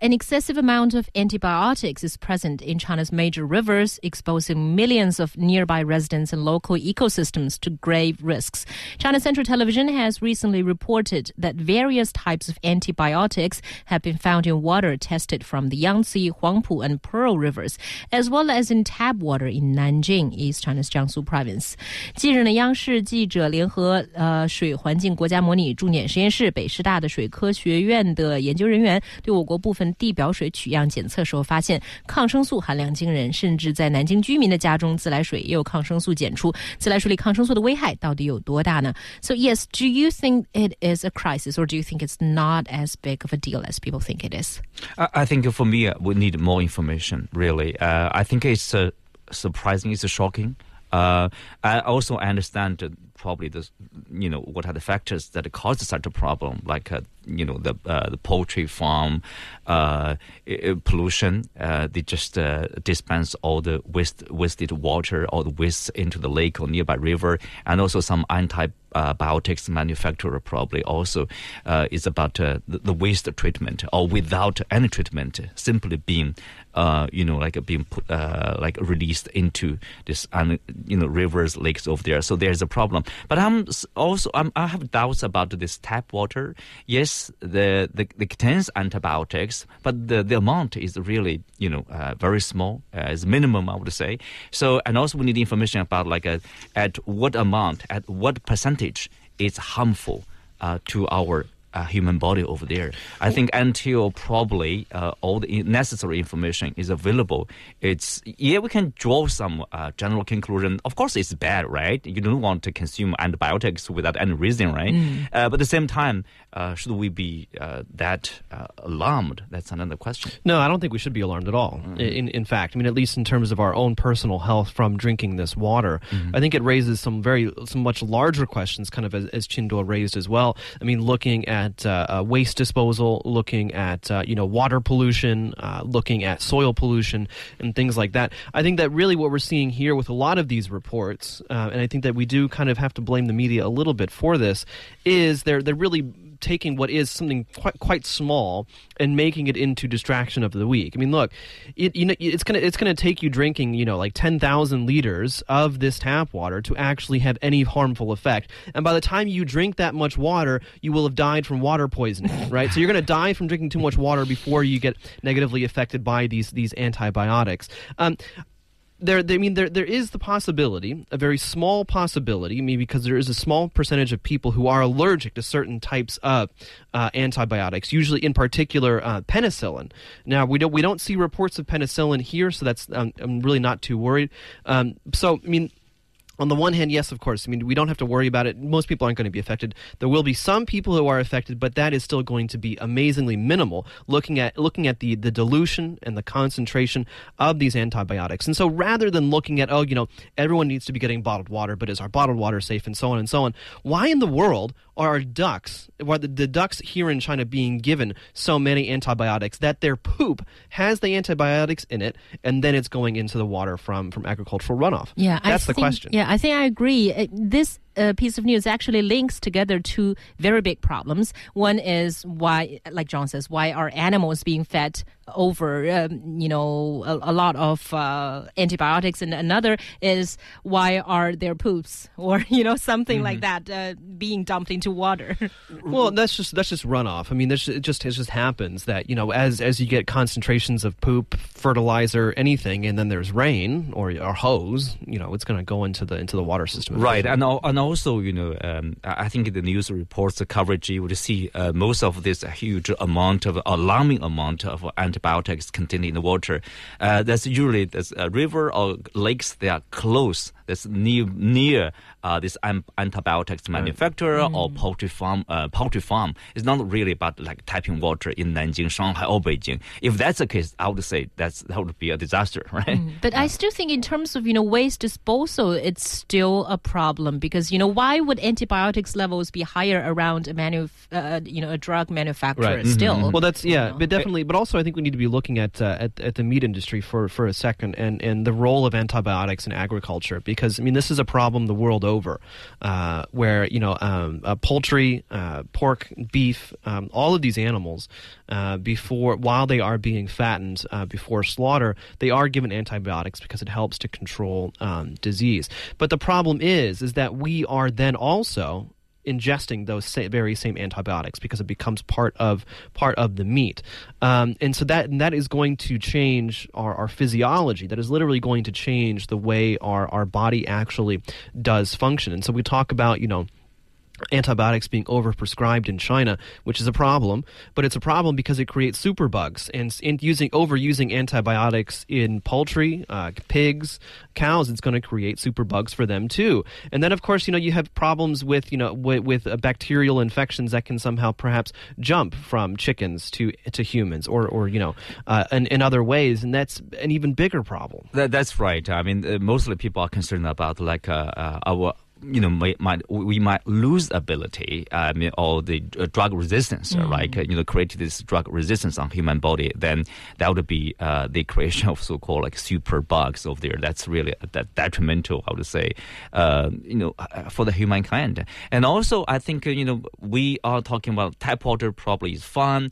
An excessive amount of antibiotics is present in China's major rivers, exposing millions of nearby residents and local ecosystems to grave risks. China Central Television has recently reported that various types of antibiotics have been found in water tested from the Yangtze, Huangpu, and Pearl rivers, as well as in tap water in Nanjing, East China's Jiangsu province. 近日呢，央视记者联合呃水环境国家模拟重点实验室、北师大的水科学院的研究人员对我国部分 地表水取样检测时候，发现抗生素含量惊人，甚至在南京居民的家中自来水也有抗生素检出。自来水里抗生素的危害到底有多大呢？So yes, do you think it is a crisis, or do you think it's not as big of a deal as people think it is? I, I think for me, uh, we need more information. Really, uh, I think it's uh, surprising. It's shocking. Uh, I also understand probably the you know what are the factors that cause such a problem, like uh, you know the uh, the poultry farm uh, pollution. Uh, they just uh, dispense all the waste wasted water or the waste into the lake or nearby river, and also some anti biotics manufacturer probably also uh, is about the, the, waste treatment or without any treatment, simply being, you know, like being like released into this, you know, rivers, lakes over there. So there's a problem. But I'm also I'm, i have doubts about this tap water. Yes, the the, the contains antibiotics, but the, the amount is really you know uh, very small. it's minimum, I would say. So and also we need information about like at what amount, at what percentage is harmful uh, to our uh, human body over there. I think until probably uh, all the necessary information is available, it's yeah we can draw some uh, general conclusion. Of course, it's bad, right? You don't want to consume antibiotics without any reason, right? Mm. Uh, but at the same time, uh, should we be uh, that alarmed? That's another question. No, I don't think we should be alarmed at all. Mm. In in fact, I mean, at least in terms of our own personal health from drinking this water, mm. I think it raises some very some much larger questions, kind of as, as raised as well. I mean, looking at at uh, uh, waste disposal, looking at uh, you know water pollution, uh, looking at soil pollution, and things like that. I think that really what we're seeing here with a lot of these reports, and I think that we do kind of have to blame the media a little bit for this, is they're they're really taking what is something quite quite small and making it into distraction of the week. I mean, look, it, you know, it's gonna it's gonna take you drinking, you know, like ten thousand liters of this tap water to actually have any harmful effect. And by the time you drink that much water, you will have died from water poisoning, right? so you're gonna die from drinking too much water before you get negatively affected by these these antibiotics. Um, there, I mean, there, there is the possibility, a very small possibility, maybe because there is a small percentage of people who are allergic to certain types of uh, antibiotics, usually in particular uh, penicillin. Now, we don't we don't see reports of penicillin here, so that's um, I'm really not too worried. Um, so, I mean, on the one hand, yes, of course. I mean, we don't have to worry about it. Most people aren't going to be affected. There will be some people who are affected, but that is still going to be amazingly minimal. Looking at looking at the the dilution and the concentration of these antibiotics, and so rather than looking at oh, you know, everyone needs to be getting bottled water, but is our bottled water safe, and so on and so on. Why in the world are ducks, why the, the ducks here in China being given so many antibiotics that their poop has the antibiotics in it, and then it's going into the water from from agricultural runoff? Yeah, that's I the think, question. Yeah, I think I agree. Uh, this uh, piece of news actually links together two very big problems. One is why, like John says, why are animals being fed over, um, you know, a, a lot of uh, antibiotics, and another is why are their poops or you know something mm-hmm. like that uh, being dumped into water? well, that's just that's just runoff. I mean, this it just it just happens that you know as as you get concentrations of poop, fertilizer, anything, and then there's rain or, or hose, you know, it's going to go into the into the water system. Right, and and also you know, um, I think the news reports the coverage you would see uh, most of this huge amount of alarming amount of antibiotics contained in the water. Uh, that's usually that's a river or lakes. They are close. That's near near uh, this antibiotics manufacturer or poultry farm. Uh, poultry farm is not really about like tapping water in Nanjing, Shanghai, or Beijing. If that's the case, I would say that's that would be a disaster, right? But I still think, in terms of you know waste disposal, it's still a problem because you know why would antibiotics levels be higher around a manu- uh, you know a drug manufacturer Right. Mm-hmm. still? Well, that's yeah, know. but definitely. But also, I think we need to be looking at uh, at, at the meat industry for, for a second, and, and the role of antibiotics in agriculture, because I mean, this is a problem the world over, uh, where you know, um, uh, poultry, uh, pork, beef, um, all of these animals, uh, before while they are being fattened uh, before slaughter, they are given antibiotics because it helps to control um, disease. But the problem is, is that we are then also ingesting those very same antibiotics because it becomes part of part of the meat, um, and so that and that is going to change our, our physiology. That is literally going to change the way our our body actually does function. And so we talk about you know antibiotics being overprescribed in China, which is a problem, but it's a problem because it creates superbugs and in using overusing antibiotics in poultry, uh, pigs, cows, it's going to create superbugs for them too. And then of course, you know, you have problems with, you know, with, with uh, bacterial infections that can somehow perhaps jump from chickens to to humans or or you know, uh, in, in other ways, and that's an even bigger problem. That, that's right. I mean, uh, mostly people are concerned about like uh, uh, our. You know, might, might we might lose ability, mean, or the uh, drug resistance, uh, right? You know, create this drug resistance on human body. Then that would be uh, the creation of so-called like super bugs over there. That's really uh, that detrimental, I would say, uh, you know, uh, for the humankind. And also, I think uh, you know we are talking about tap water probably is fun.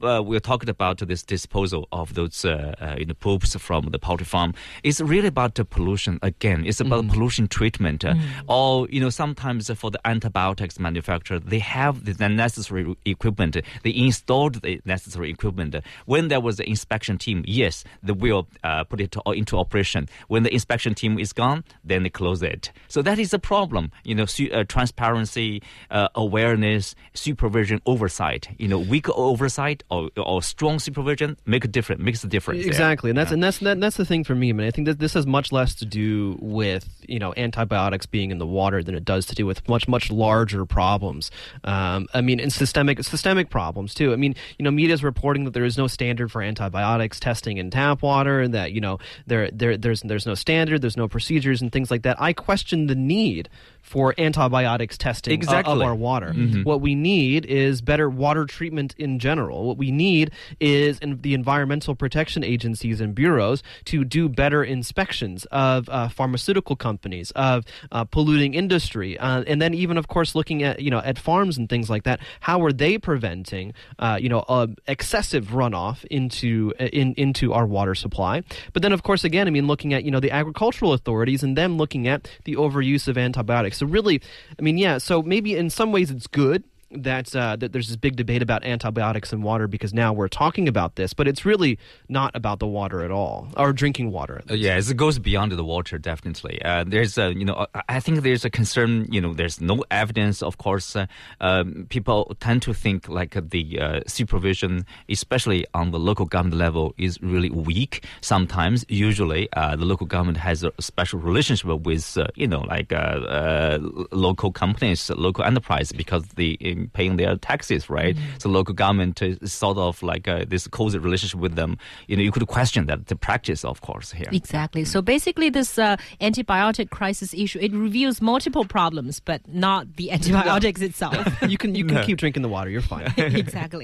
We're talking about this disposal of those you know poops from the poultry farm. It's really about the pollution again. It's about pollution treatment. Uh, Or you know sometimes for the antibiotics manufacturer, they have the necessary equipment. They installed the necessary equipment. When there was the inspection team, yes, they will uh, put it to, into operation. When the inspection team is gone, then they close it. So that is a problem. You know, su- uh, transparency, uh, awareness, supervision, oversight. You know, weak oversight or, or strong supervision make a difference. Makes a difference. Exactly, and that's and that's that, that's the thing for me. I mean, I think that this has much less to do with you know antibiotics being in the water than it does to do with much much larger problems. Um, I mean, and systemic systemic problems too. I mean, you know, media is reporting that there is no standard for antibiotics testing in tap water, and that you know there there there's there's no standard, there's no procedures and things like that. I question the need for antibiotics testing o- of Exactly. our water. What we need is better water treatment in general. What we need is in the environmental protection agencies and bureaus to do better inspections of uh, pharmaceutical companies, of uh, polluting industry, uh, and then even, of course, looking at you know at farms and things like that. How are they preventing uh, you know uh, excessive runoff into uh, in into our water supply? But then, of course, again, I mean, looking at you know the agricultural authorities and them looking at the overuse of antibiotics. So really, I mean, yeah. So maybe in some ways it's good that uh, that there's this big debate about antibiotics in water because now we're talking about this, but it's really not about the water at all or drinking water. Uh, yeah, it goes beyond the water, definitely. Uh, there's a, you know, I- think there's a concern, you know, there's no evidence, of course. Uh, um, people tend to think like the uh, supervision, especially on the local government level, is really weak. Sometimes, usually, uh, the local government has a special relationship with, uh, you know, like uh, uh, local companies, local enterprise, because they in paying their taxes, right? So local government is sort of like uh, this cozy relationship with them. You know, you could question that the practice, of course, here. Exactly. So basically, this uh, antibiotic crisis issue it reveals multiple problems, but not the antibiotics itself. You can you can keep drinking the water. You're fine. exactly.